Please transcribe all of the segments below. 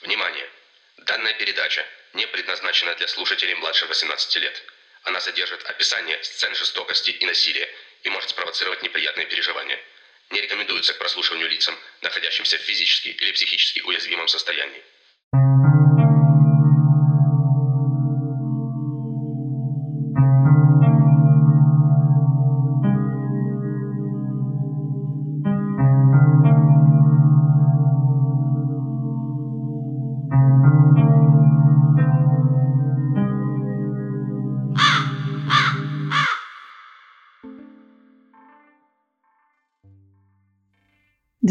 Внимание! Данная передача не предназначена для слушателей младше 18 лет. Она содержит описание сцен жестокости и насилия и может спровоцировать неприятные переживания. Не рекомендуется к прослушиванию лицам, находящимся в физически или психически уязвимом состоянии.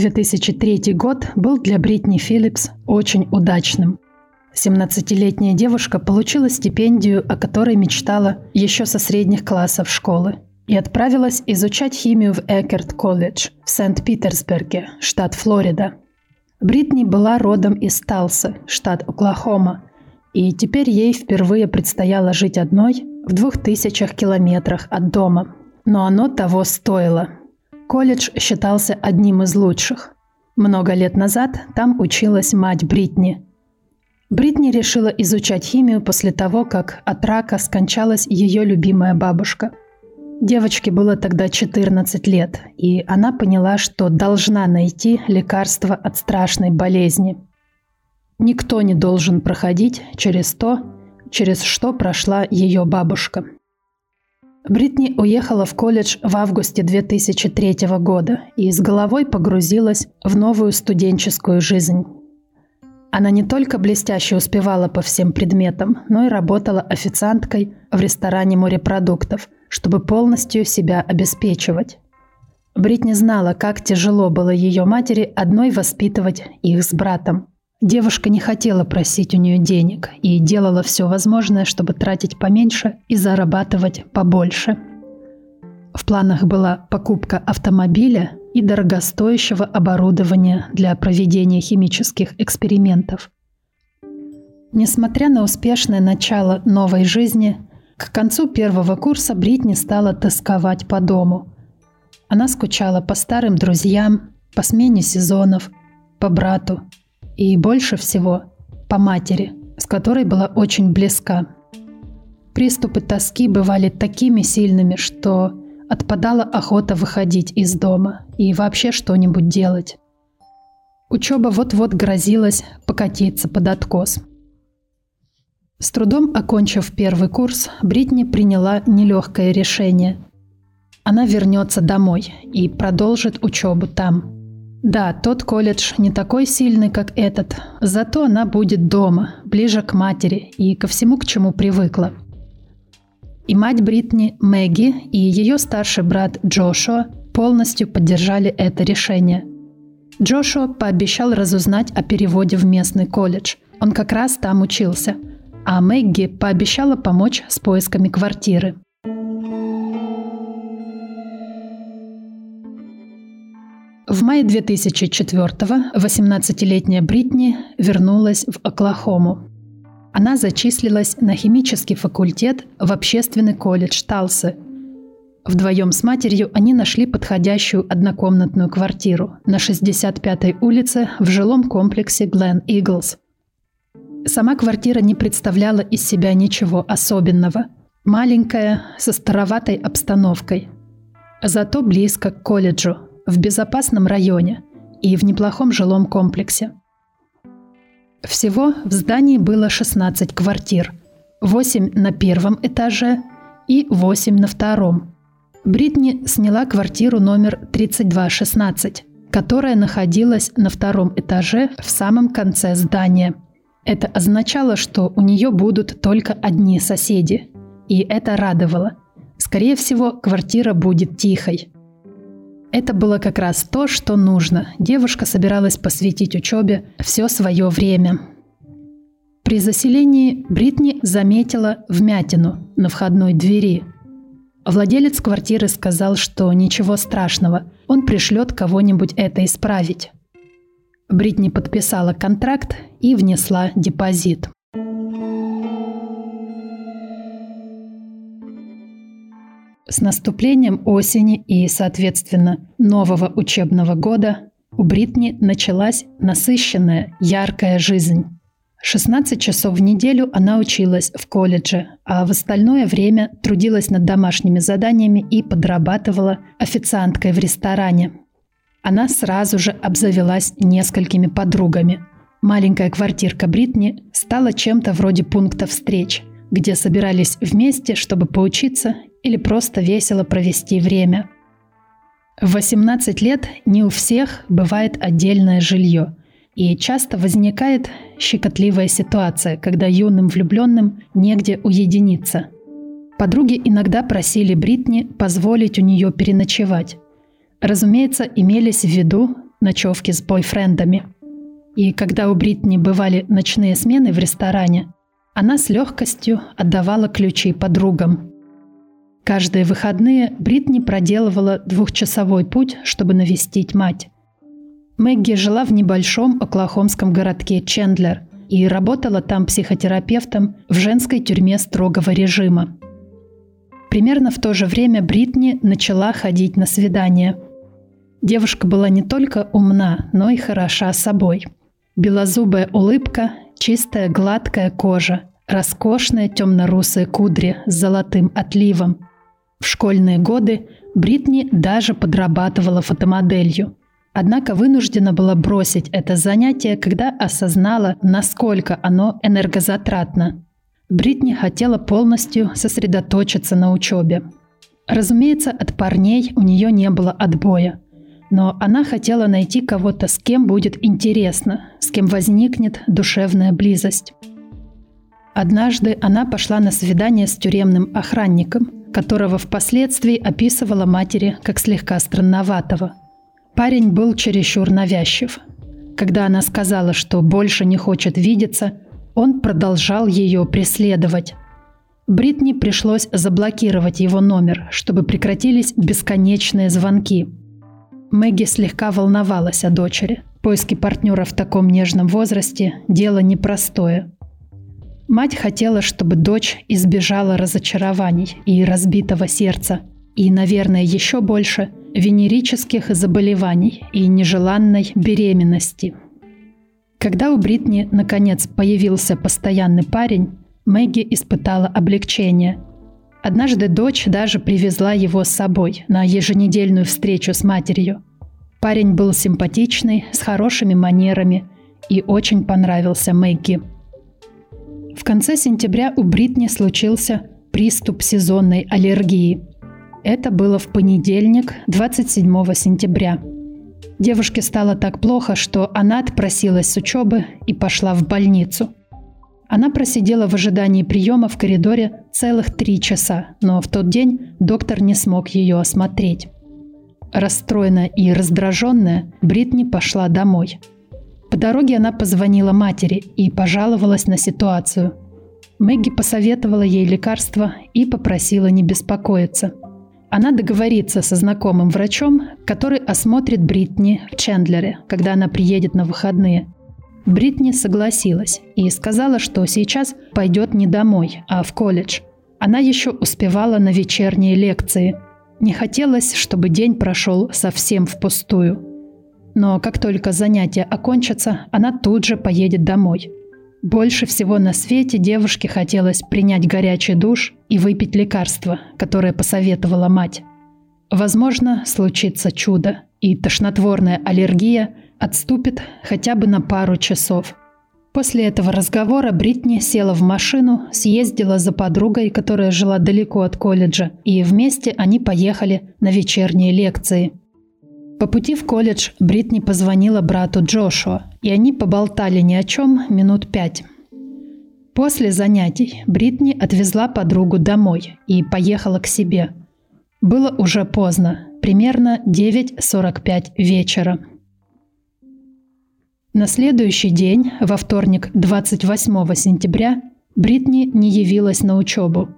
«2003 год был для Бритни Филлипс очень удачным. 17-летняя девушка получила стипендию, о которой мечтала еще со средних классов школы, и отправилась изучать химию в Экерт колледж в Сент-Питерсберге, штат Флорида. Бритни была родом из Талса, штат Оклахома, и теперь ей впервые предстояло жить одной в двух тысячах километрах от дома. Но оно того стоило – Колледж считался одним из лучших. Много лет назад там училась мать Бритни. Бритни решила изучать химию после того, как от рака скончалась ее любимая бабушка. Девочке было тогда 14 лет, и она поняла, что должна найти лекарство от страшной болезни. Никто не должен проходить через то, через что прошла ее бабушка – Бритни уехала в колледж в августе 2003 года и с головой погрузилась в новую студенческую жизнь. Она не только блестяще успевала по всем предметам, но и работала официанткой в ресторане морепродуктов, чтобы полностью себя обеспечивать. Бритни знала, как тяжело было ее матери одной воспитывать их с братом – Девушка не хотела просить у нее денег и делала все возможное, чтобы тратить поменьше и зарабатывать побольше. В планах была покупка автомобиля и дорогостоящего оборудования для проведения химических экспериментов. Несмотря на успешное начало новой жизни, к концу первого курса Бритни стала тосковать по дому. Она скучала по старым друзьям, по смене сезонов, по брату – и больше всего по матери, с которой была очень близка. Приступы тоски бывали такими сильными, что отпадала охота выходить из дома и вообще что-нибудь делать. Учеба вот-вот грозилась покатиться под откос. С трудом окончив первый курс, Бритни приняла нелегкое решение. Она вернется домой и продолжит учебу там – да, тот колледж не такой сильный, как этот, зато она будет дома, ближе к матери и ко всему, к чему привыкла. И мать Бритни, Мэгги, и ее старший брат Джошуа полностью поддержали это решение. Джошуа пообещал разузнать о переводе в местный колледж. Он как раз там учился. А Мэгги пообещала помочь с поисками квартиры. В мае 2004-го 18-летняя Бритни вернулась в Оклахому. Она зачислилась на химический факультет в общественный колледж Талсы. Вдвоем с матерью они нашли подходящую однокомнатную квартиру на 65-й улице в жилом комплексе Глен Иглс. Сама квартира не представляла из себя ничего особенного. Маленькая, со староватой обстановкой. Зато близко к колледжу – в безопасном районе и в неплохом жилом комплексе. Всего в здании было 16 квартир, 8 на первом этаже и 8 на втором. Бритни сняла квартиру номер 3216, которая находилась на втором этаже в самом конце здания. Это означало, что у нее будут только одни соседи. И это радовало. Скорее всего, квартира будет тихой. Это было как раз то, что нужно. Девушка собиралась посвятить учебе все свое время. При заселении Бритни заметила вмятину на входной двери. Владелец квартиры сказал, что ничего страшного, он пришлет кого-нибудь это исправить. Бритни подписала контракт и внесла депозит. С наступлением осени и, соответственно, нового учебного года у Бритни началась насыщенная, яркая жизнь. 16 часов в неделю она училась в колледже, а в остальное время трудилась над домашними заданиями и подрабатывала официанткой в ресторане. Она сразу же обзавелась несколькими подругами. Маленькая квартирка Бритни стала чем-то вроде пункта встреч, где собирались вместе, чтобы поучиться или просто весело провести время. В 18 лет не у всех бывает отдельное жилье – и часто возникает щекотливая ситуация, когда юным влюбленным негде уединиться. Подруги иногда просили Бритни позволить у нее переночевать. Разумеется, имелись в виду ночевки с бойфрендами. И когда у Бритни бывали ночные смены в ресторане, она с легкостью отдавала ключи подругам. Каждые выходные Бритни проделывала двухчасовой путь, чтобы навестить мать. Мэгги жила в небольшом оклахомском городке Чендлер и работала там психотерапевтом в женской тюрьме строгого режима. Примерно в то же время Бритни начала ходить на свидания. Девушка была не только умна, но и хороша собой. Белозубая улыбка, чистая гладкая кожа, роскошные темно-русые кудри с золотым отливом. В школьные годы Бритни даже подрабатывала фотомоделью – Однако вынуждена была бросить это занятие, когда осознала, насколько оно энергозатратно. Бритни хотела полностью сосредоточиться на учебе. Разумеется, от парней у нее не было отбоя. Но она хотела найти кого-то, с кем будет интересно, с кем возникнет душевная близость. Однажды она пошла на свидание с тюремным охранником, которого впоследствии описывала матери как слегка странноватого – Парень был чересчур навязчив. Когда она сказала, что больше не хочет видеться, он продолжал ее преследовать. Бритни пришлось заблокировать его номер, чтобы прекратились бесконечные звонки. Мэгги слегка волновалась о дочери. Поиски партнера в таком нежном возрасте – дело непростое. Мать хотела, чтобы дочь избежала разочарований и разбитого сердца – и, наверное, еще больше венерических заболеваний и нежеланной беременности. Когда у Бритни наконец появился постоянный парень, Мэгги испытала облегчение. Однажды дочь даже привезла его с собой на еженедельную встречу с матерью. Парень был симпатичный, с хорошими манерами и очень понравился Мэгги. В конце сентября у Бритни случился приступ сезонной аллергии – это было в понедельник, 27 сентября. Девушке стало так плохо, что она отпросилась с учебы и пошла в больницу. Она просидела в ожидании приема в коридоре целых три часа, но в тот день доктор не смог ее осмотреть. Расстроенная и раздраженная, Бритни пошла домой. По дороге она позвонила матери и пожаловалась на ситуацию. Мэгги посоветовала ей лекарства и попросила не беспокоиться – она договорится со знакомым врачом, который осмотрит Бритни в Чендлере, когда она приедет на выходные. Бритни согласилась и сказала, что сейчас пойдет не домой, а в колледж. Она еще успевала на вечерние лекции. Не хотелось, чтобы день прошел совсем впустую. Но как только занятия окончатся, она тут же поедет домой. Больше всего на свете девушке хотелось принять горячий душ и выпить лекарство, которое посоветовала мать. Возможно, случится чудо, и тошнотворная аллергия отступит хотя бы на пару часов. После этого разговора Бритни села в машину, съездила за подругой, которая жила далеко от колледжа, и вместе они поехали на вечерние лекции – по пути в колледж Бритни позвонила брату Джошуа, и они поболтали ни о чем минут пять. После занятий Бритни отвезла подругу домой и поехала к себе. Было уже поздно, примерно 9.45 вечера. На следующий день, во вторник 28 сентября, Бритни не явилась на учебу.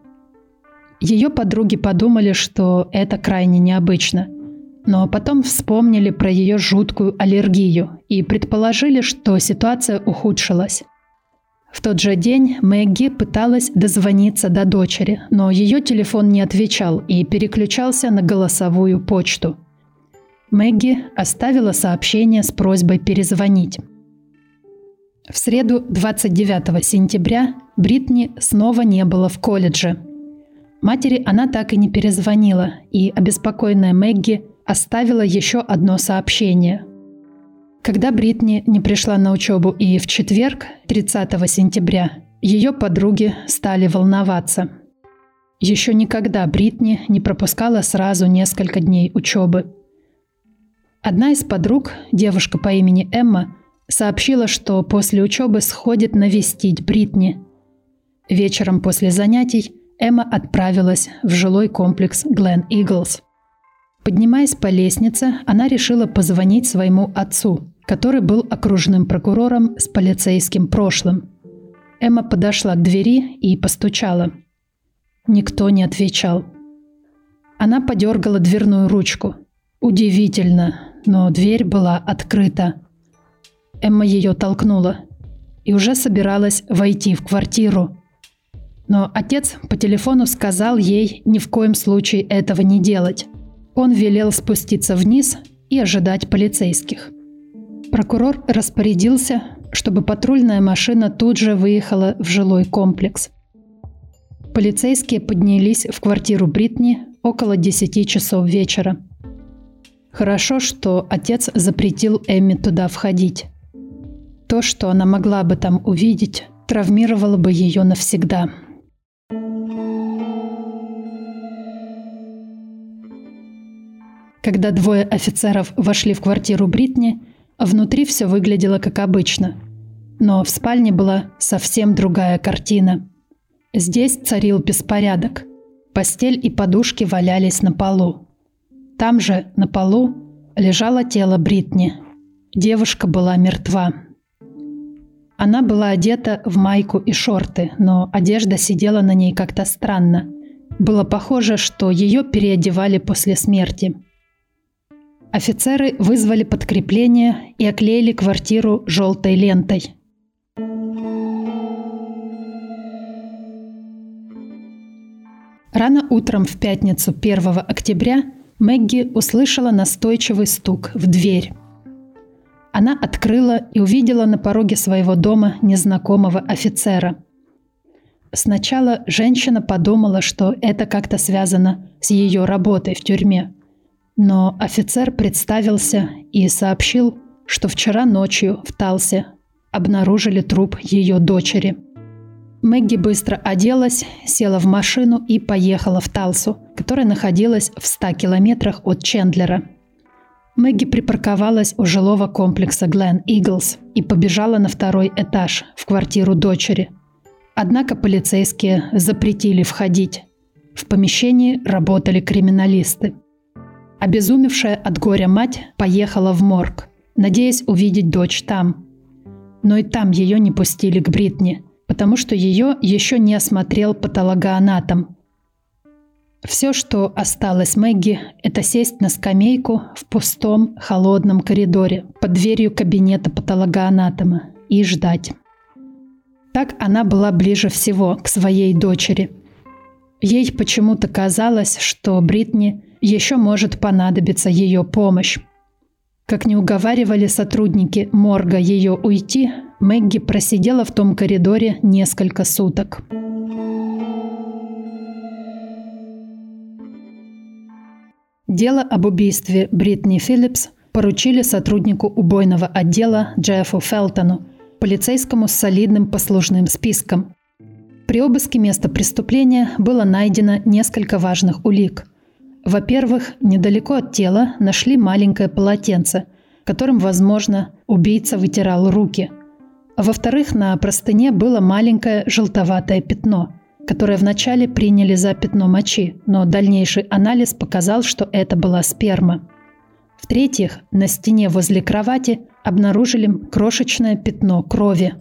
Ее подруги подумали, что это крайне необычно – но потом вспомнили про ее жуткую аллергию и предположили, что ситуация ухудшилась. В тот же день Мэгги пыталась дозвониться до дочери, но ее телефон не отвечал и переключался на голосовую почту. Мэгги оставила сообщение с просьбой перезвонить. В среду 29 сентября Бритни снова не было в колледже. Матери она так и не перезвонила, и обеспокоенная Мэгги оставила еще одно сообщение. Когда Бритни не пришла на учебу и в четверг, 30 сентября, ее подруги стали волноваться. Еще никогда Бритни не пропускала сразу несколько дней учебы. Одна из подруг, девушка по имени Эмма, сообщила, что после учебы сходит навестить Бритни. Вечером после занятий Эмма отправилась в жилой комплекс Глен Иглс. Поднимаясь по лестнице, она решила позвонить своему отцу, который был окружным прокурором с полицейским прошлым. Эмма подошла к двери и постучала. Никто не отвечал. Она подергала дверную ручку. Удивительно, но дверь была открыта. Эмма ее толкнула и уже собиралась войти в квартиру. Но отец по телефону сказал ей ни в коем случае этого не делать. Он велел спуститься вниз и ожидать полицейских. Прокурор распорядился, чтобы патрульная машина тут же выехала в жилой комплекс. Полицейские поднялись в квартиру Бритни около 10 часов вечера. Хорошо, что отец запретил Эмми туда входить. То, что она могла бы там увидеть, травмировало бы ее навсегда. Когда двое офицеров вошли в квартиру Бритни, внутри все выглядело как обычно. Но в спальне была совсем другая картина. Здесь царил беспорядок. Постель и подушки валялись на полу. Там же, на полу, лежало тело Бритни. Девушка была мертва. Она была одета в майку и шорты, но одежда сидела на ней как-то странно. Было похоже, что ее переодевали после смерти – Офицеры вызвали подкрепление и оклеили квартиру желтой лентой. Рано утром в пятницу 1 октября Мэгги услышала настойчивый стук в дверь. Она открыла и увидела на пороге своего дома незнакомого офицера. Сначала женщина подумала, что это как-то связано с ее работой в тюрьме – но офицер представился и сообщил, что вчера ночью в Талсе обнаружили труп ее дочери. Мэгги быстро оделась, села в машину и поехала в Талсу, которая находилась в 100 километрах от Чендлера. Мэгги припарковалась у жилого комплекса Глен Иглс и побежала на второй этаж, в квартиру дочери. Однако полицейские запретили входить. В помещении работали криминалисты – Обезумевшая от горя мать поехала в морг, надеясь увидеть дочь там. Но и там ее не пустили к Бритни, потому что ее еще не осмотрел патологоанатом. Все, что осталось Мэгги, это сесть на скамейку в пустом, холодном коридоре под дверью кабинета патологоанатома и ждать. Так она была ближе всего к своей дочери. Ей почему-то казалось, что Бритни – еще может понадобиться ее помощь. Как не уговаривали сотрудники морга ее уйти, Мэгги просидела в том коридоре несколько суток. Дело об убийстве Бритни Филлипс поручили сотруднику убойного отдела Джеффу Фелтону, полицейскому с солидным послужным списком. При обыске места преступления было найдено несколько важных улик – во-первых, недалеко от тела нашли маленькое полотенце, которым, возможно, убийца вытирал руки. А во-вторых, на простыне было маленькое желтоватое пятно, которое вначале приняли за пятно мочи, но дальнейший анализ показал, что это была сперма. В-третьих, на стене возле кровати обнаружили крошечное пятно крови.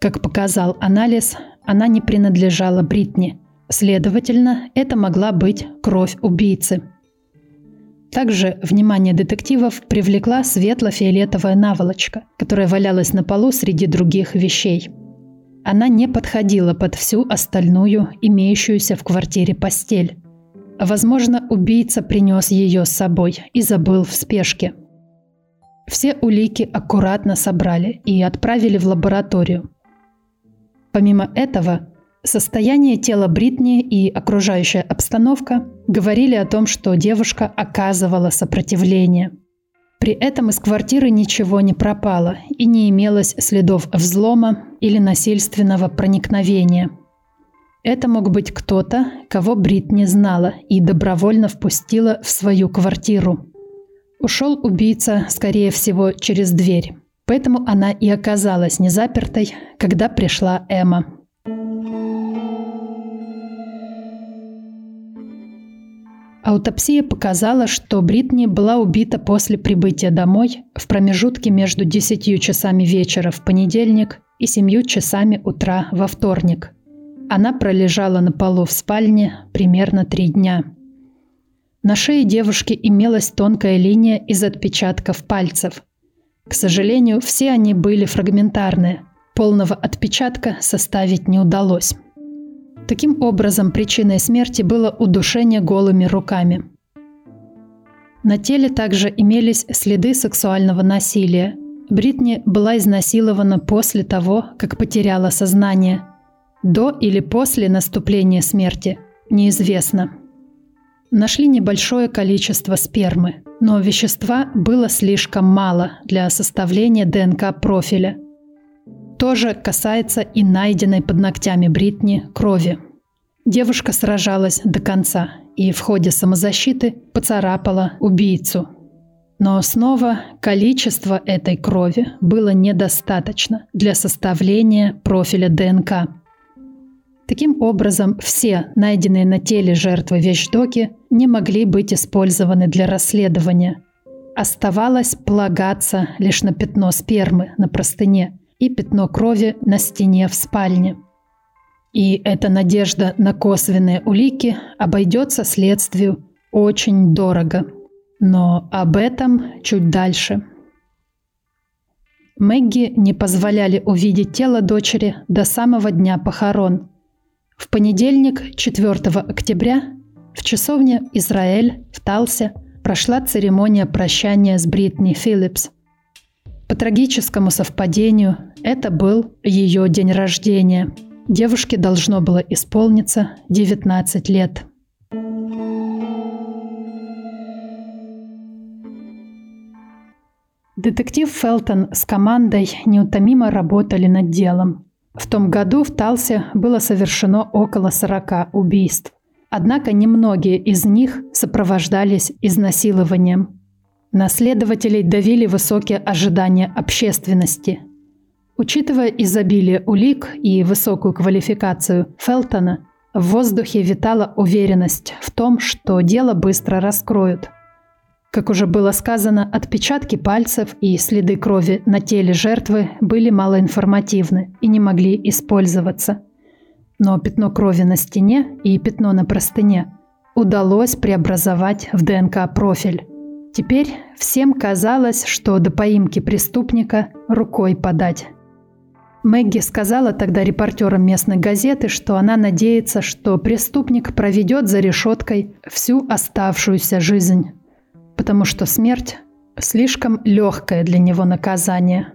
Как показал анализ, она не принадлежала Бритни – Следовательно, это могла быть кровь убийцы. Также внимание детективов привлекла светло-фиолетовая наволочка, которая валялась на полу среди других вещей. Она не подходила под всю остальную, имеющуюся в квартире постель. Возможно, убийца принес ее с собой и забыл в спешке. Все улики аккуратно собрали и отправили в лабораторию. Помимо этого, состояние тела Бритни и окружающая обстановка говорили о том, что девушка оказывала сопротивление. При этом из квартиры ничего не пропало и не имелось следов взлома или насильственного проникновения. Это мог быть кто-то, кого Бритни знала и добровольно впустила в свою квартиру. Ушел убийца, скорее всего, через дверь. Поэтому она и оказалась незапертой, когда пришла Эмма. Аутопсия показала, что Бритни была убита после прибытия домой в промежутке между 10 часами вечера в понедельник и 7 часами утра во вторник. Она пролежала на полу в спальне примерно три дня – на шее девушки имелась тонкая линия из отпечатков пальцев. К сожалению, все они были фрагментарные. Полного отпечатка составить не удалось. Таким образом, причиной смерти было удушение голыми руками. На теле также имелись следы сексуального насилия. Бритни была изнасилована после того, как потеряла сознание. До или после наступления смерти – неизвестно. Нашли небольшое количество спермы, но вещества было слишком мало для составления ДНК-профиля. То же касается и найденной под ногтями Бритни крови. Девушка сражалась до конца и в ходе самозащиты поцарапала убийцу. Но снова количество этой крови было недостаточно для составления профиля ДНК. Таким образом, все найденные на теле жертвы вещдоки не могли быть использованы для расследования. Оставалось полагаться лишь на пятно спермы на простыне и пятно крови на стене в спальне. И эта надежда на косвенные улики обойдется следствию очень дорого. Но об этом чуть дальше. Мэгги не позволяли увидеть тело дочери до самого дня похорон – в понедельник, 4 октября, в часовне Израиль в Талсе прошла церемония прощания с Бритни Филлипс. По трагическому совпадению, это был ее день рождения. Девушке должно было исполниться 19 лет. Детектив Фелтон с командой неутомимо работали над делом. В том году в Талсе было совершено около 40 убийств. Однако немногие из них сопровождались изнасилованием. Наследователей давили высокие ожидания общественности. Учитывая изобилие улик и высокую квалификацию Фелтона, в воздухе витала уверенность в том, что дело быстро раскроют. Как уже было сказано, отпечатки пальцев и следы крови на теле жертвы были малоинформативны и не могли использоваться. Но пятно крови на стене и пятно на простыне удалось преобразовать в ДНК-профиль. Теперь всем казалось, что до поимки преступника рукой подать. Мэгги сказала тогда репортерам местной газеты, что она надеется, что преступник проведет за решеткой всю оставшуюся жизнь потому что смерть – слишком легкое для него наказание.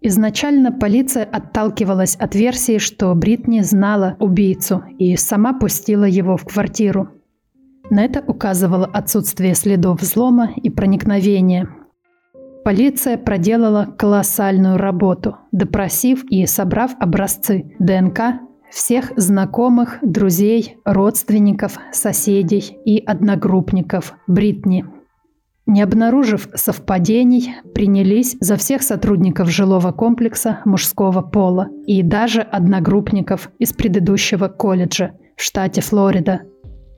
Изначально полиция отталкивалась от версии, что Бритни знала убийцу и сама пустила его в квартиру. На это указывало отсутствие следов взлома и проникновения. Полиция проделала колоссальную работу, допросив и собрав образцы ДНК всех знакомых, друзей, родственников, соседей и одногруппников Бритни. Не обнаружив совпадений, принялись за всех сотрудников жилого комплекса мужского пола и даже одногруппников из предыдущего колледжа в штате Флорида.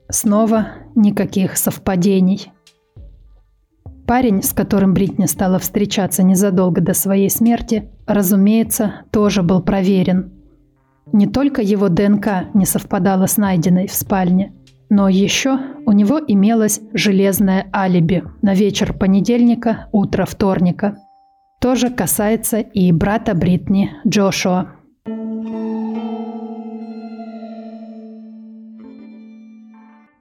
Снова никаких совпадений. Парень, с которым Бритни стала встречаться незадолго до своей смерти, разумеется, тоже был проверен – не только его ДНК не совпадала с найденной в спальне, но еще у него имелось железное алиби на вечер понедельника, утро вторника. Тоже касается и брата Бритни Джошуа.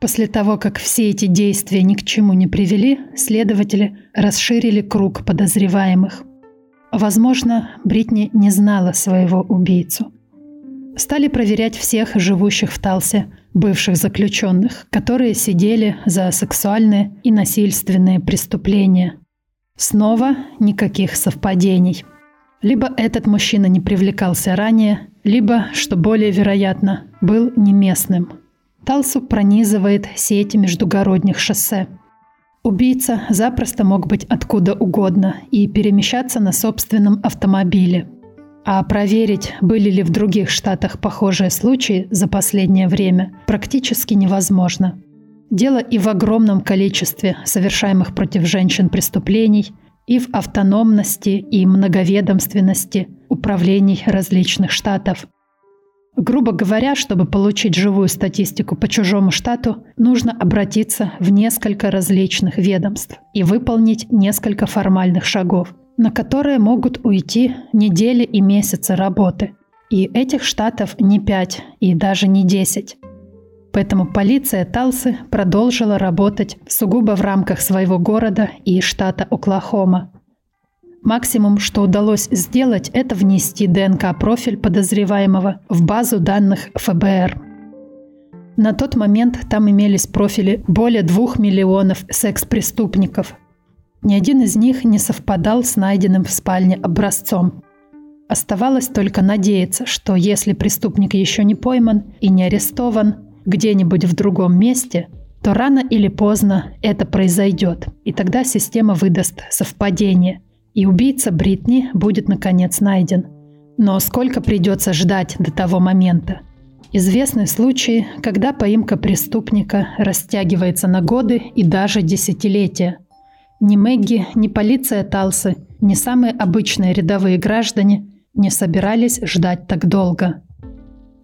После того, как все эти действия ни к чему не привели, следователи расширили круг подозреваемых. Возможно, Бритни не знала своего убийцу. Стали проверять всех живущих в Талсе бывших заключенных, которые сидели за сексуальные и насильственные преступления. Снова никаких совпадений. Либо этот мужчина не привлекался ранее, либо, что более вероятно, был не местным. Талсу пронизывает сеть междугородних шоссе. Убийца запросто мог быть откуда угодно и перемещаться на собственном автомобиле. А проверить, были ли в других штатах похожие случаи за последнее время, практически невозможно. Дело и в огромном количестве совершаемых против женщин преступлений, и в автономности и многоведомственности управлений различных штатов. Грубо говоря, чтобы получить живую статистику по чужому штату, нужно обратиться в несколько различных ведомств и выполнить несколько формальных шагов, на которые могут уйти недели и месяцы работы. И этих штатов не пять и даже не десять. Поэтому полиция Талсы продолжила работать сугубо в рамках своего города и штата Оклахома, Максимум, что удалось сделать, это внести ДНК-профиль подозреваемого в базу данных ФБР. На тот момент там имелись профили более двух миллионов секс-преступников. Ни один из них не совпадал с найденным в спальне образцом. Оставалось только надеяться, что если преступник еще не пойман и не арестован где-нибудь в другом месте, то рано или поздно это произойдет, и тогда система выдаст совпадение – и убийца Бритни будет наконец найден. Но сколько придется ждать до того момента? Известны случаи, когда поимка преступника растягивается на годы и даже десятилетия. Ни Мэгги, ни полиция Талсы, ни самые обычные рядовые граждане не собирались ждать так долго.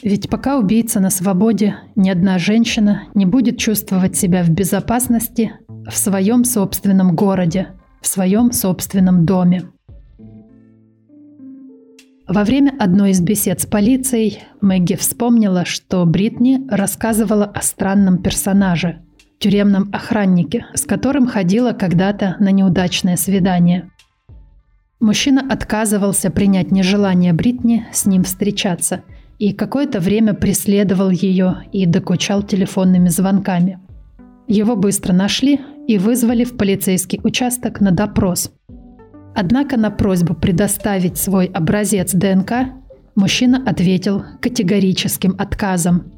Ведь пока убийца на свободе, ни одна женщина не будет чувствовать себя в безопасности в своем собственном городе – в своем собственном доме. Во время одной из бесед с полицией Мэгги вспомнила, что Бритни рассказывала о странном персонаже – тюремном охраннике, с которым ходила когда-то на неудачное свидание. Мужчина отказывался принять нежелание Бритни с ним встречаться и какое-то время преследовал ее и докучал телефонными звонками. Его быстро нашли и вызвали в полицейский участок на допрос. Однако на просьбу предоставить свой образец ДНК мужчина ответил категорическим отказом.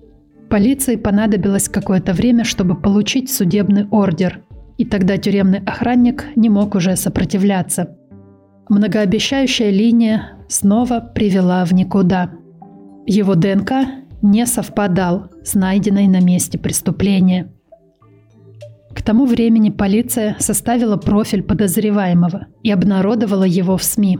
Полиции понадобилось какое-то время, чтобы получить судебный ордер, и тогда тюремный охранник не мог уже сопротивляться. Многообещающая линия снова привела в никуда. Его ДНК не совпадал с найденной на месте преступления – к тому времени полиция составила профиль подозреваемого и обнародовала его в СМИ.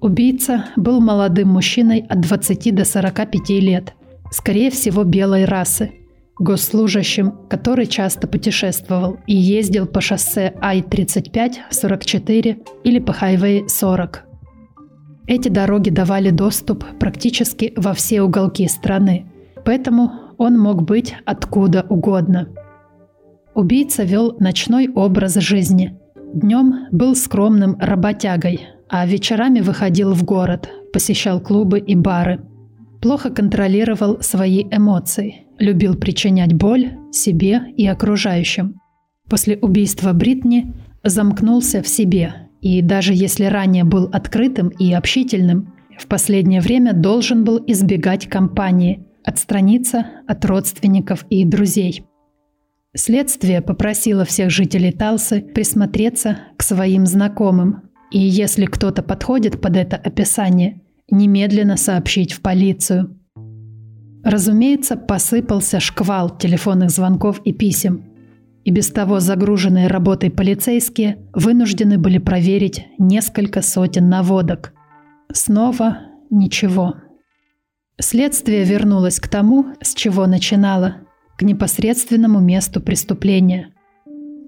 Убийца был молодым мужчиной от 20 до 45 лет, скорее всего белой расы, госслужащим, который часто путешествовал и ездил по шоссе Ай-35, 44 или по хайвей 40. Эти дороги давали доступ практически во все уголки страны, поэтому он мог быть откуда угодно – Убийца вел ночной образ жизни. Днем был скромным работягой, а вечерами выходил в город, посещал клубы и бары. Плохо контролировал свои эмоции, любил причинять боль себе и окружающим. После убийства Бритни замкнулся в себе, и даже если ранее был открытым и общительным, в последнее время должен был избегать компании, отстраниться от родственников и друзей. Следствие попросило всех жителей Талсы присмотреться к своим знакомым, и если кто-то подходит под это описание, немедленно сообщить в полицию. Разумеется, посыпался шквал телефонных звонков и писем. И без того загруженные работой полицейские вынуждены были проверить несколько сотен наводок. Снова ничего. Следствие вернулось к тому, с чего начинало – к непосредственному месту преступления.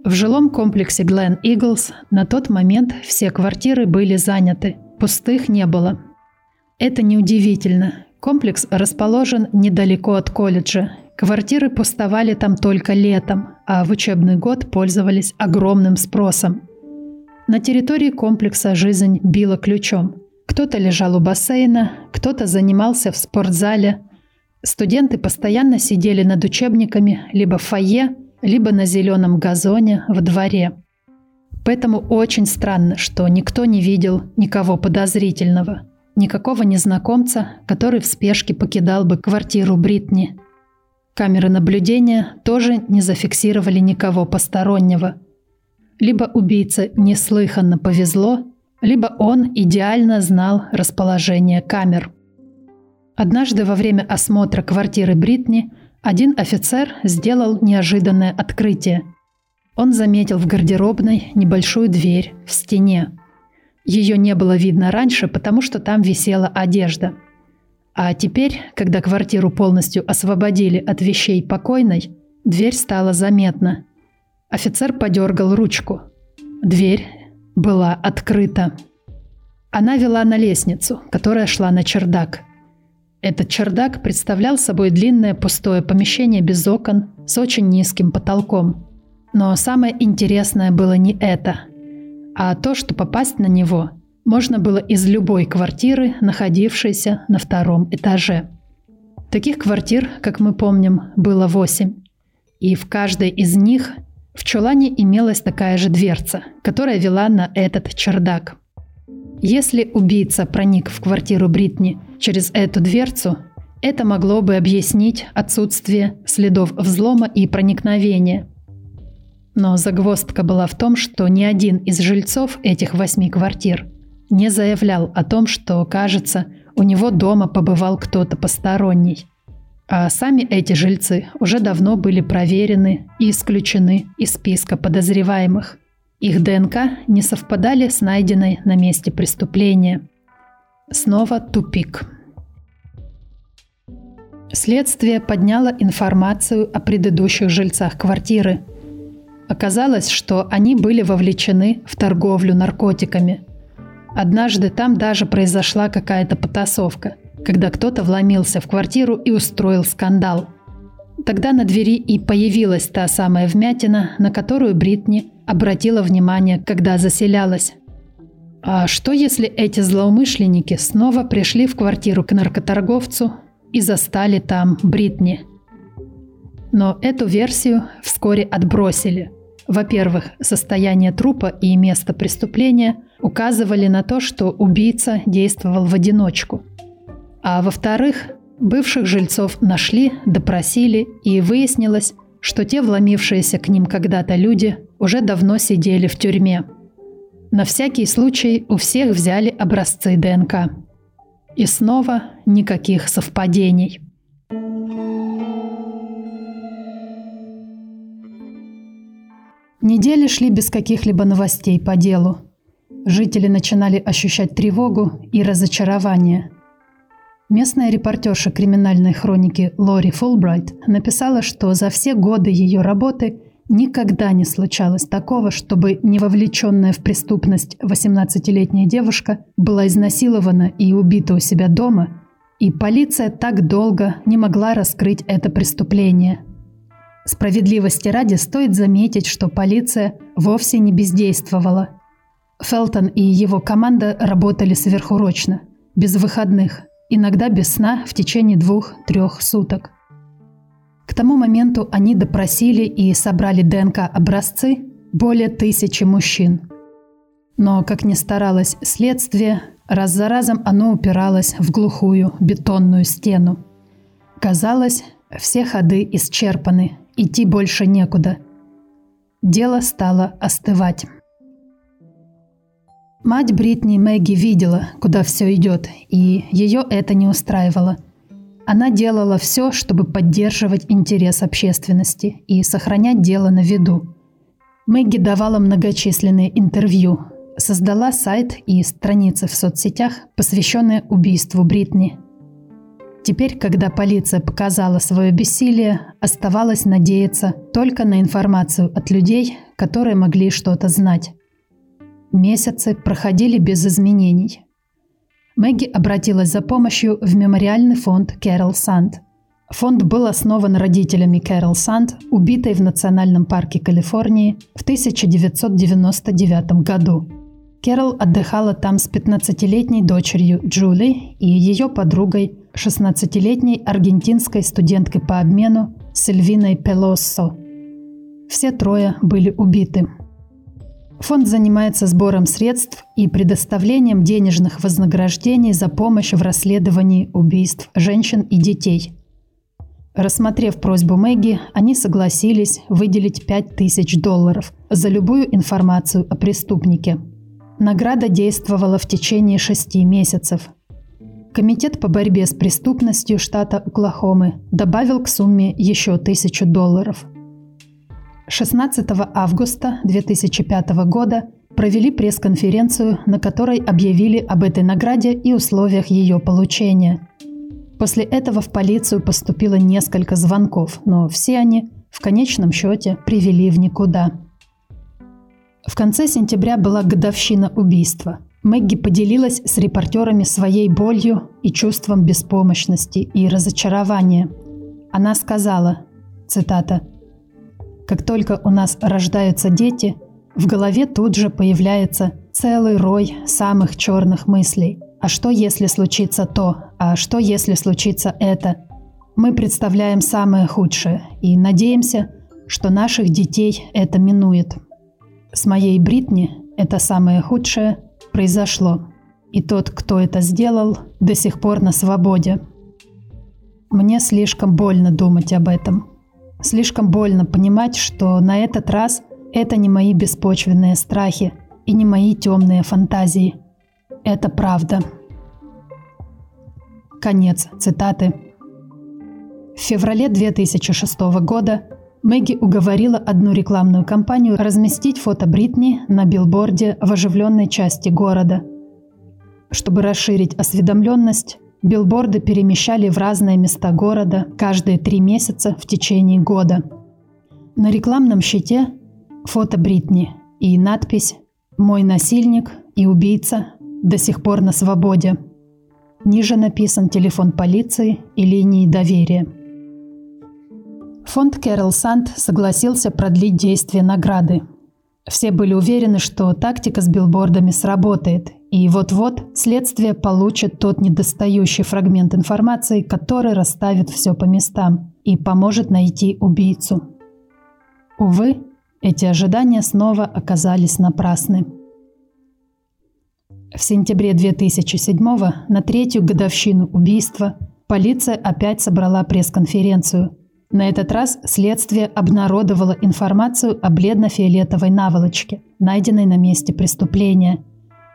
В жилом комплексе Glen Eagles на тот момент все квартиры были заняты, пустых не было. Это неудивительно. Комплекс расположен недалеко от колледжа, Квартиры пустовали там только летом, а в учебный год пользовались огромным спросом. На территории комплекса жизнь била ключом. Кто-то лежал у бассейна, кто-то занимался в спортзале. Студенты постоянно сидели над учебниками либо в фойе, либо на зеленом газоне в дворе. Поэтому очень странно, что никто не видел никого подозрительного, никакого незнакомца, который в спешке покидал бы квартиру Бритни – Камеры наблюдения тоже не зафиксировали никого постороннего. Либо убийце неслыханно повезло, либо он идеально знал расположение камер. Однажды во время осмотра квартиры Бритни один офицер сделал неожиданное открытие. Он заметил в гардеробной небольшую дверь в стене. Ее не было видно раньше, потому что там висела одежда – а теперь, когда квартиру полностью освободили от вещей покойной, дверь стала заметна. Офицер подергал ручку. Дверь была открыта. Она вела на лестницу, которая шла на чердак. Этот чердак представлял собой длинное пустое помещение без окон с очень низким потолком. Но самое интересное было не это, а то, что попасть на него можно было из любой квартиры, находившейся на втором этаже. Таких квартир, как мы помним, было восемь. И в каждой из них в чулане имелась такая же дверца, которая вела на этот чердак. Если убийца проник в квартиру Бритни через эту дверцу, это могло бы объяснить отсутствие следов взлома и проникновения. Но загвоздка была в том, что ни один из жильцов этих восьми квартир – не заявлял о том, что, кажется, у него дома побывал кто-то посторонний. А сами эти жильцы уже давно были проверены и исключены из списка подозреваемых. Их ДНК не совпадали с найденной на месте преступления. Снова тупик. Следствие подняло информацию о предыдущих жильцах квартиры. Оказалось, что они были вовлечены в торговлю наркотиками – Однажды там даже произошла какая-то потасовка, когда кто-то вломился в квартиру и устроил скандал. Тогда на двери и появилась та самая вмятина, на которую Бритни обратила внимание, когда заселялась. А что если эти злоумышленники снова пришли в квартиру к наркоторговцу и застали там Бритни? Но эту версию вскоре отбросили. Во-первых, состояние трупа и место преступления – указывали на то, что убийца действовал в одиночку. А во-вторых, бывших жильцов нашли, допросили, и выяснилось, что те вломившиеся к ним когда-то люди уже давно сидели в тюрьме. На всякий случай у всех взяли образцы ДНК. И снова никаких совпадений. Недели шли без каких-либо новостей по делу. Жители начинали ощущать тревогу и разочарование. Местная репортерша криминальной хроники Лори Фулбрайт написала, что за все годы ее работы никогда не случалось такого, чтобы невовлеченная в преступность 18-летняя девушка была изнасилована и убита у себя дома, и полиция так долго не могла раскрыть это преступление. Справедливости ради стоит заметить, что полиция вовсе не бездействовала – Фелтон и его команда работали сверхурочно, без выходных, иногда без сна в течение двух-трех суток. К тому моменту они допросили и собрали ДНК-образцы более тысячи мужчин. Но, как ни старалось следствие, раз за разом оно упиралось в глухую бетонную стену. Казалось, все ходы исчерпаны, идти больше некуда. Дело стало остывать. Мать Бритни Мэгги видела, куда все идет, и ее это не устраивало. Она делала все, чтобы поддерживать интерес общественности и сохранять дело на виду. Мэгги давала многочисленные интервью, создала сайт и страницы в соцсетях, посвященные убийству Бритни. Теперь, когда полиция показала свое бессилие, оставалось надеяться только на информацию от людей, которые могли что-то знать. Месяцы проходили без изменений. Мэгги обратилась за помощью в мемориальный фонд Кэрол Санд. Фонд был основан родителями Кэрол Санд, убитой в Национальном парке Калифорнии в 1999 году. Кэрол отдыхала там с 15-летней дочерью Джули и ее подругой, 16-летней аргентинской студенткой по обмену Сильвиной Пелоссо. Все трое были убиты. Фонд занимается сбором средств и предоставлением денежных вознаграждений за помощь в расследовании убийств женщин и детей. Рассмотрев просьбу Мэгги, они согласились выделить 5000 долларов за любую информацию о преступнике. Награда действовала в течение шести месяцев. Комитет по борьбе с преступностью штата Оклахомы добавил к сумме еще тысячу долларов – 16 августа 2005 года провели пресс-конференцию, на которой объявили об этой награде и условиях ее получения. После этого в полицию поступило несколько звонков, но все они в конечном счете привели в никуда. В конце сентября была годовщина убийства. Мэгги поделилась с репортерами своей болью и чувством беспомощности и разочарования. Она сказала, цитата, как только у нас рождаются дети, в голове тут же появляется целый рой самых черных мыслей. А что если случится то? А что если случится это? Мы представляем самое худшее и надеемся, что наших детей это минует. С моей Бритни это самое худшее произошло. И тот, кто это сделал, до сих пор на свободе. Мне слишком больно думать об этом. Слишком больно понимать, что на этот раз это не мои беспочвенные страхи и не мои темные фантазии. Это правда. Конец цитаты. В феврале 2006 года Мэгги уговорила одну рекламную кампанию разместить фото Бритни на билборде в оживленной части города. Чтобы расширить осведомленность, Билборды перемещали в разные места города каждые три месяца в течение года. На рекламном щите фото Бритни и надпись «Мой насильник и убийца до сих пор на свободе». Ниже написан телефон полиции и линии доверия. Фонд Кэрол Санд согласился продлить действие награды. Все были уверены, что тактика с билбордами сработает, и вот-вот следствие получит тот недостающий фрагмент информации, который расставит все по местам и поможет найти убийцу. Увы, эти ожидания снова оказались напрасны. В сентябре 2007 на третью годовщину убийства полиция опять собрала пресс-конференцию. На этот раз следствие обнародовало информацию о бледно-фиолетовой наволочке, найденной на месте преступления –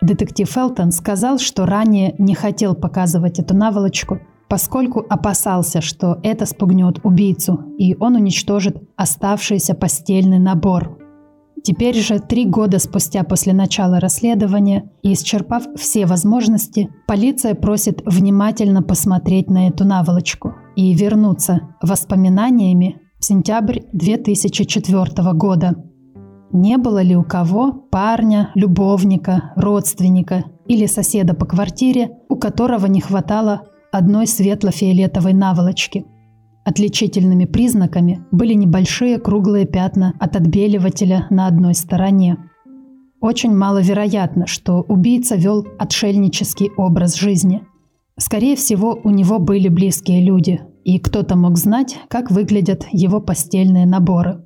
Детектив Фелтон сказал, что ранее не хотел показывать эту наволочку, поскольку опасался, что это спугнет убийцу, и он уничтожит оставшийся постельный набор. Теперь же, три года спустя после начала расследования и исчерпав все возможности, полиция просит внимательно посмотреть на эту наволочку и вернуться воспоминаниями в сентябрь 2004 года. Не было ли у кого парня, любовника, родственника или соседа по квартире, у которого не хватало одной светло-фиолетовой наволочки? Отличительными признаками были небольшие круглые пятна от отбеливателя на одной стороне. Очень маловероятно, что убийца вел отшельнический образ жизни. Скорее всего, у него были близкие люди, и кто-то мог знать, как выглядят его постельные наборы.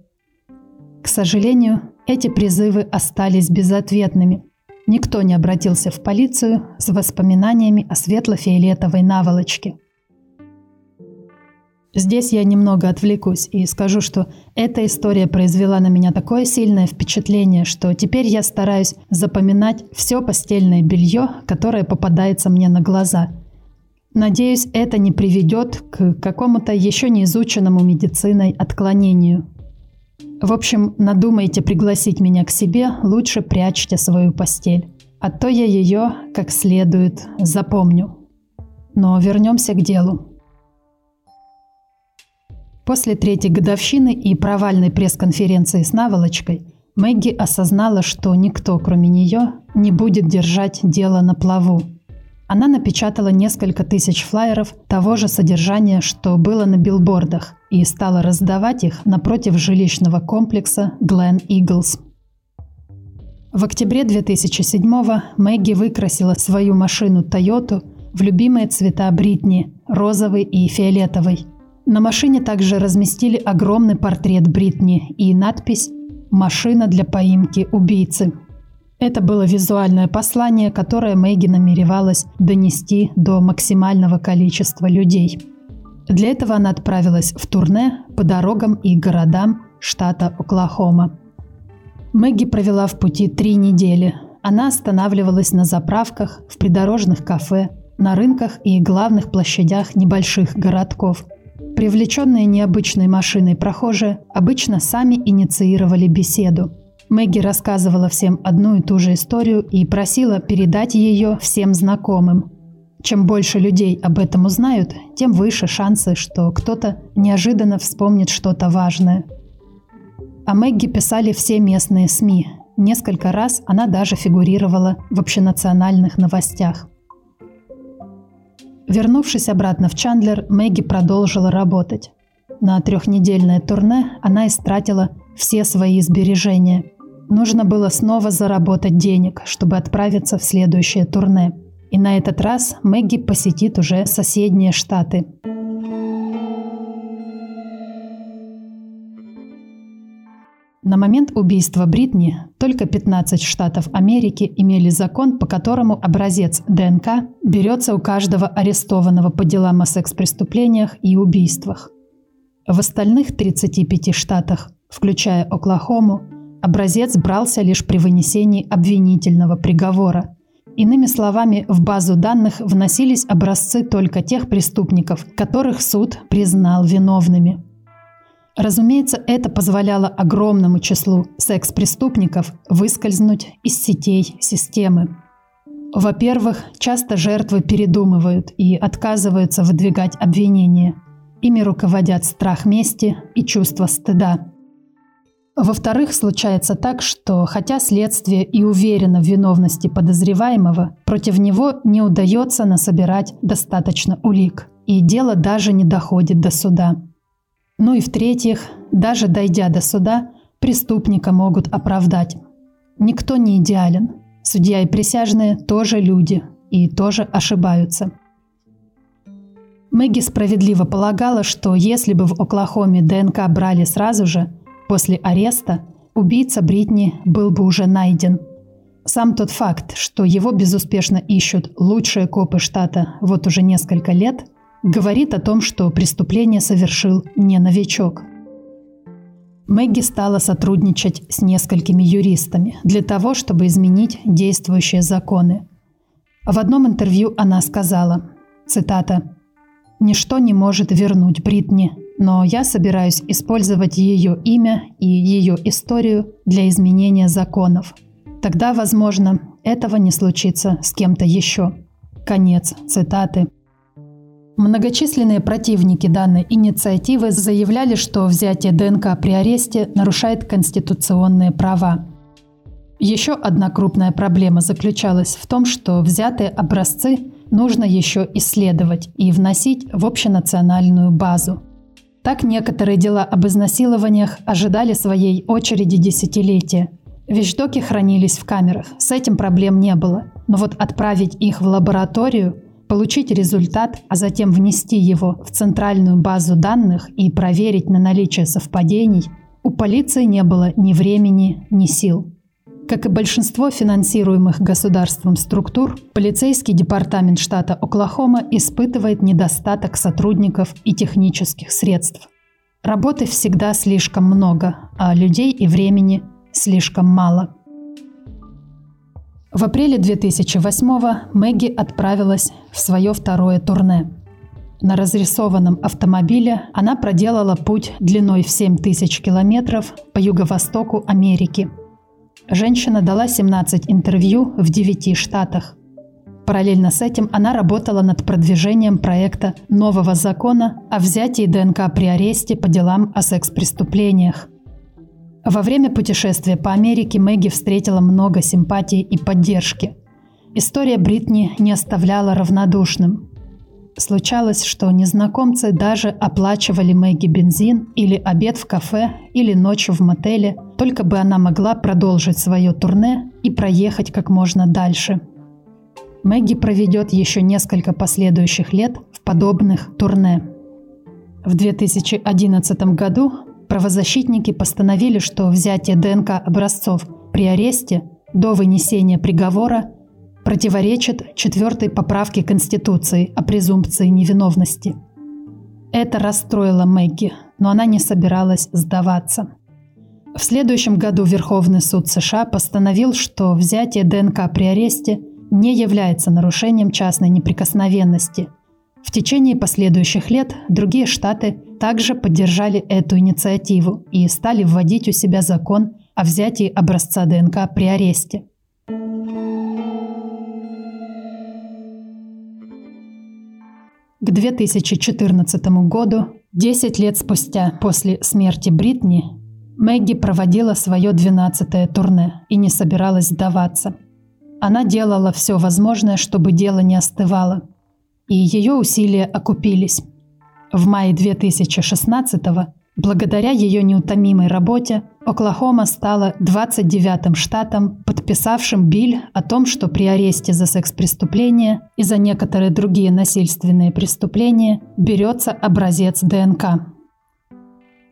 К сожалению, эти призывы остались безответными. Никто не обратился в полицию с воспоминаниями о светло-фиолетовой наволочке. Здесь я немного отвлекусь и скажу, что эта история произвела на меня такое сильное впечатление, что теперь я стараюсь запоминать все постельное белье, которое попадается мне на глаза. Надеюсь, это не приведет к какому-то еще не изученному медициной отклонению – в общем, надумаете пригласить меня к себе, лучше прячьте свою постель. А то я ее как следует запомню. Но вернемся к делу. После третьей годовщины и провальной пресс-конференции с наволочкой Мэгги осознала, что никто, кроме нее, не будет держать дело на плаву. Она напечатала несколько тысяч флаеров того же содержания, что было на билбордах, и стала раздавать их напротив жилищного комплекса Гленн Иглс. В октябре 2007-го Мэгги выкрасила свою машину Toyota в любимые цвета Бритни – розовый и фиолетовый. На машине также разместили огромный портрет Бритни и надпись «Машина для поимки убийцы». Это было визуальное послание, которое Мэгги намеревалась донести до максимального количества людей. Для этого она отправилась в турне по дорогам и городам штата Оклахома. Мэгги провела в пути три недели. Она останавливалась на заправках, в придорожных кафе, на рынках и главных площадях небольших городков. Привлеченные необычной машиной прохожие обычно сами инициировали беседу – Мэгги рассказывала всем одну и ту же историю и просила передать ее всем знакомым. Чем больше людей об этом узнают, тем выше шансы, что кто-то неожиданно вспомнит что-то важное. О Мэгги писали все местные СМИ. Несколько раз она даже фигурировала в общенациональных новостях. Вернувшись обратно в Чандлер, Мэгги продолжила работать. На трехнедельное турне она истратила все свои сбережения – Нужно было снова заработать денег, чтобы отправиться в следующее турне. И на этот раз Мэгги посетит уже соседние штаты. На момент убийства Бритни только 15 штатов Америки имели закон, по которому образец ДНК берется у каждого арестованного по делам о секс-преступлениях и убийствах. В остальных 35 штатах, включая Оклахому, Образец брался лишь при вынесении обвинительного приговора. Иными словами, в базу данных вносились образцы только тех преступников, которых суд признал виновными. Разумеется, это позволяло огромному числу секс-преступников выскользнуть из сетей системы. Во-первых, часто жертвы передумывают и отказываются выдвигать обвинения. Ими руководят страх мести и чувство стыда. Во-вторых, случается так, что хотя следствие и уверено в виновности подозреваемого, против него не удается насобирать достаточно улик, и дело даже не доходит до суда. Ну и в-третьих, даже дойдя до суда, преступника могут оправдать. Никто не идеален. Судья и присяжные тоже люди и тоже ошибаются. Мэгги справедливо полагала, что если бы в Оклахоме ДНК брали сразу же – После ареста убийца Бритни был бы уже найден. Сам тот факт, что его безуспешно ищут лучшие копы штата вот уже несколько лет, говорит о том, что преступление совершил не новичок. Мэгги стала сотрудничать с несколькими юристами для того, чтобы изменить действующие законы. В одном интервью она сказала, цитата, «Ничто не может вернуть Бритни, но я собираюсь использовать ее имя и ее историю для изменения законов. Тогда, возможно, этого не случится с кем-то еще. Конец цитаты. Многочисленные противники данной инициативы заявляли, что взятие ДНК при аресте нарушает конституционные права. Еще одна крупная проблема заключалась в том, что взятые образцы нужно еще исследовать и вносить в общенациональную базу – так некоторые дела об изнасилованиях ожидали своей очереди десятилетия. Вещдоки хранились в камерах, с этим проблем не было. Но вот отправить их в лабораторию, получить результат, а затем внести его в центральную базу данных и проверить на наличие совпадений, у полиции не было ни времени, ни сил. Как и большинство финансируемых государством структур, полицейский департамент штата Оклахома испытывает недостаток сотрудников и технических средств. Работы всегда слишком много, а людей и времени слишком мало. В апреле 2008-го Мэгги отправилась в свое второе турне. На разрисованном автомобиле она проделала путь длиной в 7 тысяч километров по юго-востоку Америки – Женщина дала 17 интервью в 9 штатах. Параллельно с этим она работала над продвижением проекта нового закона о взятии ДНК при аресте по делам о секс-преступлениях. Во время путешествия по Америке Мэгги встретила много симпатии и поддержки. история Бритни не оставляла равнодушным. Случалось, что незнакомцы даже оплачивали Мэгги бензин или обед в кафе или ночь в мотеле, только бы она могла продолжить свое турне и проехать как можно дальше. Мэгги проведет еще несколько последующих лет в подобных турне. В 2011 году правозащитники постановили, что взятие ДНК образцов при аресте до вынесения приговора противоречит четвертой поправке Конституции о презумпции невиновности. Это расстроило Мэгги, но она не собиралась сдаваться. В следующем году Верховный суд США постановил, что взятие ДНК при аресте не является нарушением частной неприкосновенности. В течение последующих лет другие штаты также поддержали эту инициативу и стали вводить у себя закон о взятии образца ДНК при аресте. К 2014 году, 10 лет спустя после смерти Бритни, Мэгги проводила свое 12-е турне и не собиралась сдаваться. Она делала все возможное, чтобы дело не остывало. И ее усилия окупились. В мае 2016 года Благодаря ее неутомимой работе Оклахома стала 29-м штатом, подписавшим биль о том, что при аресте за секс-преступление и за некоторые другие насильственные преступления берется образец ДНК.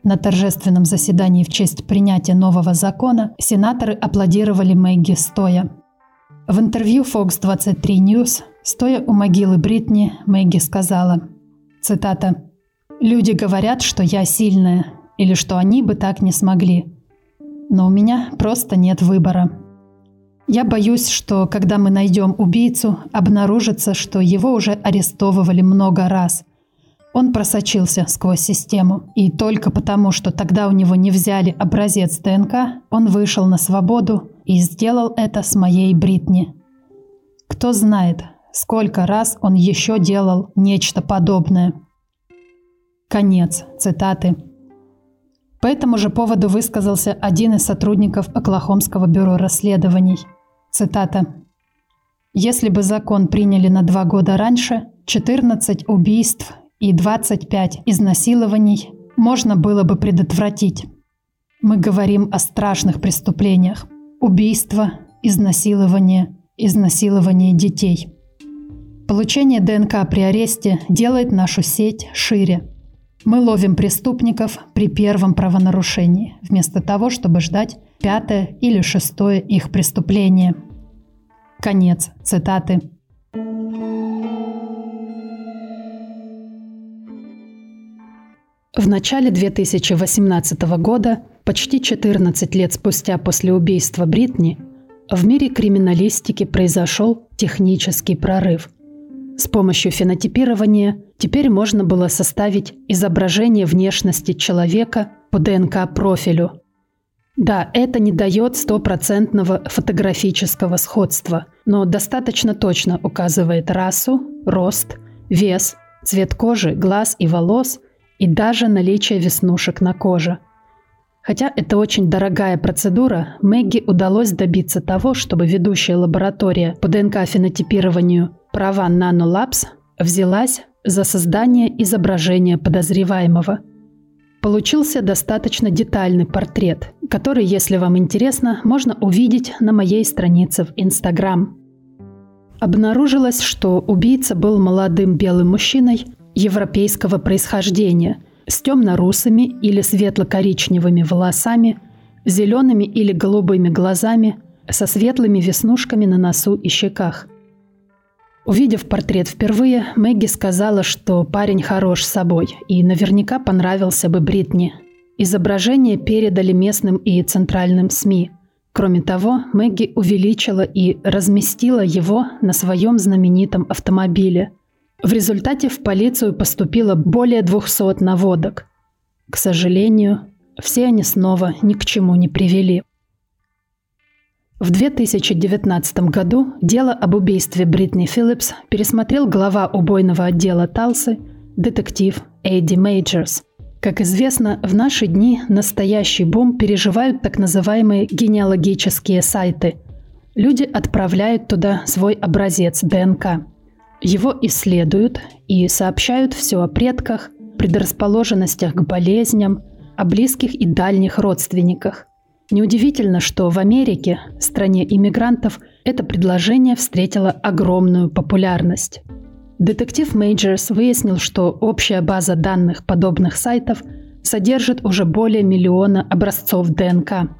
На торжественном заседании в честь принятия нового закона сенаторы аплодировали Мэгги стоя. В интервью Fox 23 News, стоя у могилы Бритни, Мэгги сказала, цитата, Люди говорят, что я сильная, или что они бы так не смогли. Но у меня просто нет выбора. Я боюсь, что когда мы найдем убийцу, обнаружится, что его уже арестовывали много раз. Он просочился сквозь систему, и только потому, что тогда у него не взяли образец ДНК, он вышел на свободу и сделал это с моей Бритни. Кто знает, сколько раз он еще делал нечто подобное – Конец цитаты. По этому же поводу высказался один из сотрудников Оклахомского бюро расследований. Цитата. «Если бы закон приняли на два года раньше, 14 убийств и 25 изнасилований можно было бы предотвратить. Мы говорим о страшных преступлениях. Убийство, изнасилование, изнасилование детей. Получение ДНК при аресте делает нашу сеть шире – мы ловим преступников при первом правонарушении, вместо того, чтобы ждать пятое или шестое их преступление. Конец цитаты. В начале 2018 года, почти 14 лет спустя после убийства Бритни, в мире криминалистики произошел технический прорыв – с помощью фенотипирования теперь можно было составить изображение внешности человека по ДНК-профилю. Да, это не дает стопроцентного фотографического сходства, но достаточно точно указывает расу, рост, вес, цвет кожи, глаз и волос и даже наличие веснушек на коже. Хотя это очень дорогая процедура, Мэгги удалось добиться того, чтобы ведущая лаборатория по ДНК-фенотипированию права Nanolabs взялась за создание изображения подозреваемого. Получился достаточно детальный портрет, который, если вам интересно, можно увидеть на моей странице в Instagram. Обнаружилось, что убийца был молодым белым мужчиной европейского происхождения с темно-русыми или светло-коричневыми волосами, зелеными или голубыми глазами, со светлыми веснушками на носу и щеках – Увидев портрет впервые, Мэгги сказала, что парень хорош собой и наверняка понравился бы Бритни. Изображение передали местным и центральным СМИ. Кроме того, Мэгги увеличила и разместила его на своем знаменитом автомобиле. В результате в полицию поступило более 200 наводок. К сожалению, все они снова ни к чему не привели. В 2019 году дело об убийстве Бритни Филлипс пересмотрел глава убойного отдела Талсы, детектив Эдди Мейджерс. Как известно, в наши дни настоящий бум переживают так называемые генеалогические сайты. Люди отправляют туда свой образец ДНК. Его исследуют и сообщают все о предках, предрасположенностях к болезням, о близких и дальних родственниках. Неудивительно, что в Америке, стране иммигрантов, это предложение встретило огромную популярность. Детектив Мейджерс выяснил, что общая база данных подобных сайтов содержит уже более миллиона образцов ДНК.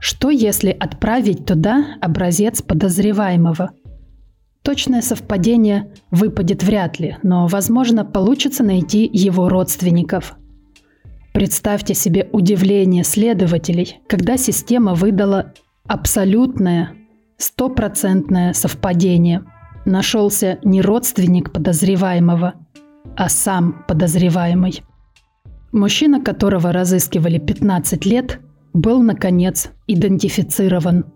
Что если отправить туда образец подозреваемого? Точное совпадение выпадет вряд ли, но, возможно, получится найти его родственников. Представьте себе удивление следователей, когда система выдала абсолютное, стопроцентное совпадение – нашелся не родственник подозреваемого, а сам подозреваемый. Мужчина, которого разыскивали 15 лет, был, наконец, идентифицирован.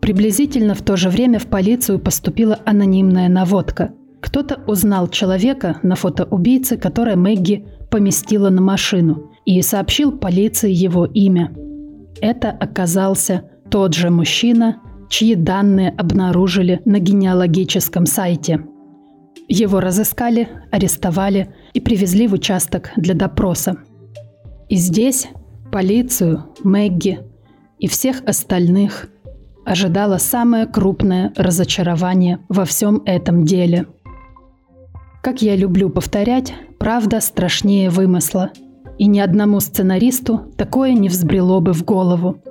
Приблизительно в то же время в полицию поступила анонимная наводка. Кто-то узнал человека на фото убийцы, которое Мэгги поместила на машину, и сообщил полиции его имя. Это оказался тот же мужчина, чьи данные обнаружили на генеалогическом сайте. Его разыскали, арестовали и привезли в участок для допроса. И здесь полицию, Мэгги и всех остальных ожидало самое крупное разочарование во всем этом деле. Как я люблю повторять, правда страшнее вымысла, и ни одному сценаристу такое не взбрело бы в голову –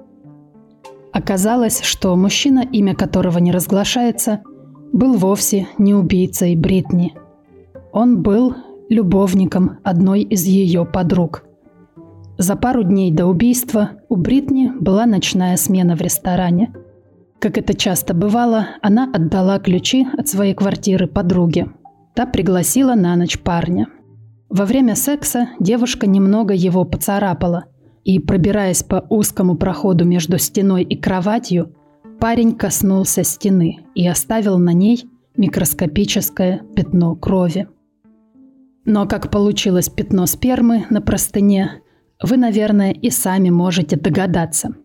Оказалось, что мужчина, имя которого не разглашается, был вовсе не убийцей Бритни. Он был любовником одной из ее подруг. За пару дней до убийства у Бритни была ночная смена в ресторане. Как это часто бывало, она отдала ключи от своей квартиры подруге. Та пригласила на ночь парня. Во время секса девушка немного его поцарапала – и, пробираясь по узкому проходу между стеной и кроватью, парень коснулся стены и оставил на ней микроскопическое пятно крови. Но как получилось пятно спермы на простыне, вы, наверное, и сами можете догадаться.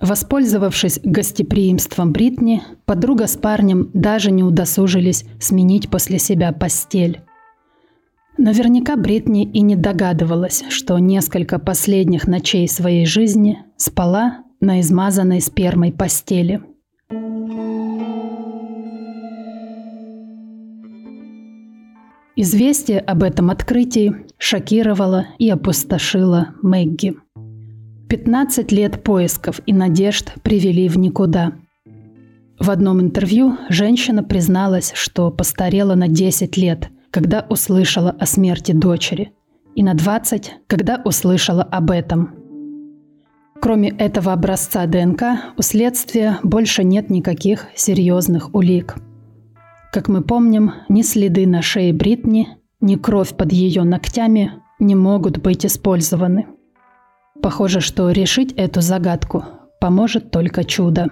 Воспользовавшись гостеприимством Бритни, подруга с парнем даже не удосужились сменить после себя постель. Наверняка Бритни и не догадывалась, что несколько последних ночей своей жизни спала на измазанной спермой постели. Известие об этом открытии шокировало и опустошило Мэгги. 15 лет поисков и надежд привели в никуда. В одном интервью женщина призналась, что постарела на 10 лет – когда услышала о смерти дочери, и на 20, когда услышала об этом. Кроме этого образца ДНК, у следствия больше нет никаких серьезных улик. Как мы помним, ни следы на шее Бритни, ни кровь под ее ногтями не могут быть использованы. Похоже, что решить эту загадку поможет только чудо.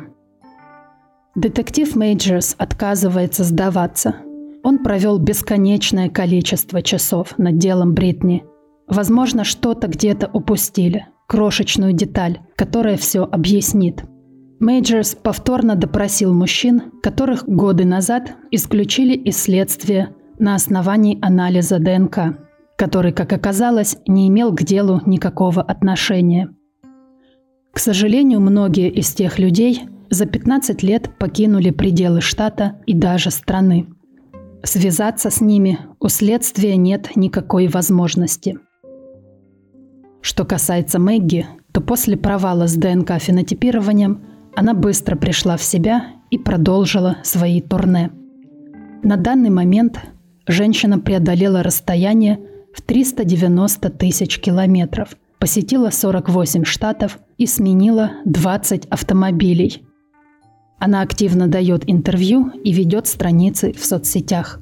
Детектив Мейджерс отказывается сдаваться – он провел бесконечное количество часов над делом Бритни. Возможно, что-то где-то упустили, крошечную деталь, которая все объяснит. Мейджерс повторно допросил мужчин, которых годы назад исключили из следствия на основании анализа ДНК, который, как оказалось, не имел к делу никакого отношения. К сожалению, многие из тех людей за 15 лет покинули пределы штата и даже страны. Связаться с ними у следствия нет никакой возможности. Что касается Мэгги, то после провала с ДНК-фенотипированием она быстро пришла в себя и продолжила свои турне. На данный момент женщина преодолела расстояние в 390 тысяч километров, посетила 48 штатов и сменила 20 автомобилей – она активно дает интервью и ведет страницы в соцсетях.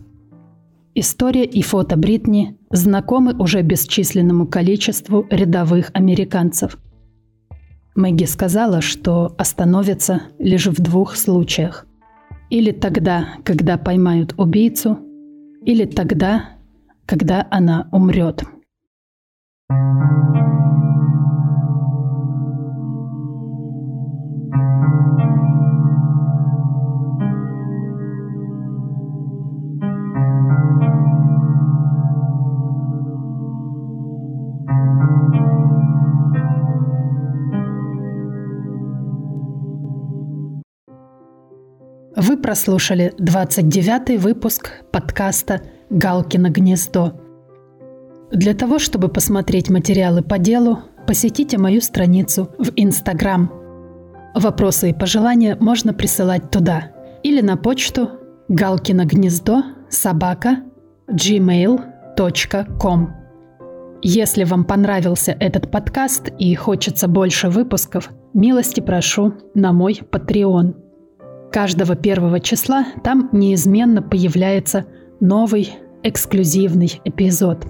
История и фото Бритни знакомы уже бесчисленному количеству рядовых американцев. Мэгги сказала, что остановится лишь в двух случаях. Или тогда, когда поймают убийцу, или тогда, когда она умрет. Вы прослушали 29 выпуск подкаста «Галкино гнездо». Для того, чтобы посмотреть материалы по делу, посетите мою страницу в Инстаграм. Вопросы и пожелания можно присылать туда или на почту галкино гнездо собака gmail.com. Если вам понравился этот подкаст и хочется больше выпусков, милости прошу на мой Patreon. Каждого первого числа там неизменно появляется новый эксклюзивный эпизод.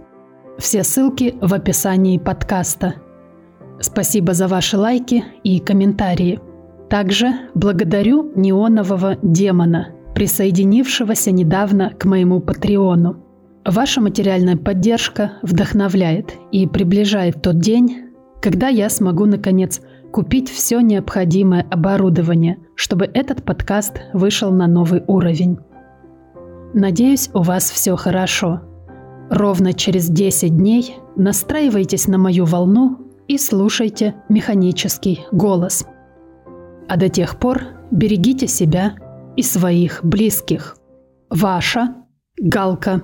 Все ссылки в описании подкаста. Спасибо за ваши лайки и комментарии. Также благодарю неонового демона, присоединившегося недавно к моему патреону. Ваша материальная поддержка вдохновляет и приближает тот день, когда я смогу, наконец, купить все необходимое оборудование, чтобы этот подкаст вышел на новый уровень. Надеюсь, у вас все хорошо. Ровно через 10 дней настраивайтесь на мою волну и слушайте механический голос. А до тех пор берегите себя и своих близких. Ваша Галка.